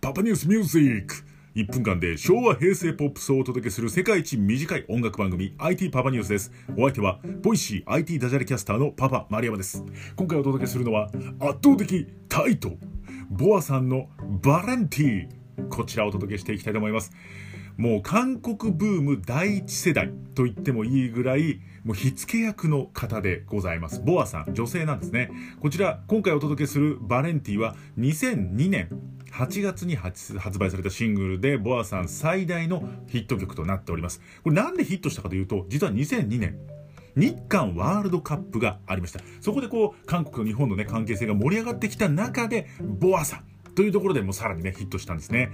パパニュースミュージック1分間で昭和平成ポップスをお届けする世界一短い音楽番組 IT パパニュースです。お相手は Voicy IT ダジャレキャスターのパパ丸山です。今回お届けするのは圧倒的タイト BoAさんの VALENTI こちらをお届けしていきたいと思います。もう韓国ブーム第一世代と言ってもいいぐらい、もう火付け役の方でございます。 BoAさん、女性なんですね。こちら、今回お届けするバレンティは2002年8月に発売されたシングルで、ボアさん最大のヒット曲となっております。これなんでヒットしたかというと、実は2002年、日韓ワールドカップがありました。そこでこう、韓国と日本のね、関係性が盛り上がってきた中で、ボアさんというところでもうさらにね、ヒットしたんですね。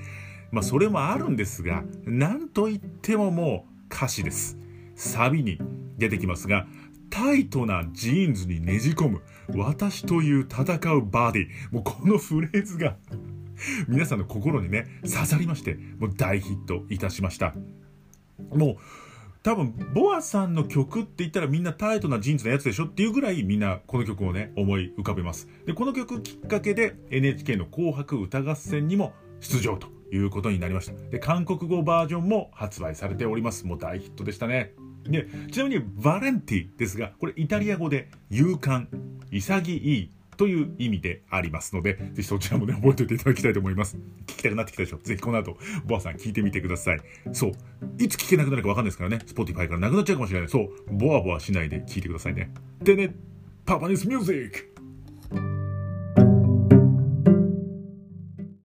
まあ、それもあるんですが、なんといってももう歌詞です。サビに出てきますが、タイトなジーンズにねじ込む私という戦うボディ。もうこのフレーズが皆さんの心にね、刺さりまして、もう大ヒットいたしました。もう、多分、ボアさんの曲って言ったらみんなタイトなジーンズのやつでしょっていうぐらいみんなこの曲をね、思い浮かべます。で、この曲きっかけで NHK の紅白歌合戦にも出場ということになりました。で、韓国語バージョンも発売されております。もう大ヒットでしたね。で、ちなみにバレンティですが、これイタリア語で勇敢、潔いという意味でありますので、ぜひそちらもね、覚えておいていただきたいと思います。聞きたくなってきたでしょぜひこの後、ボアさん聞いてみてください。そう。いつ聞けなくなるかわかんないですからね、Spotify からなくなっちゃうかもしれない。そう。ボアボアしないで聞いてくださいね。でね、パパニスミュージック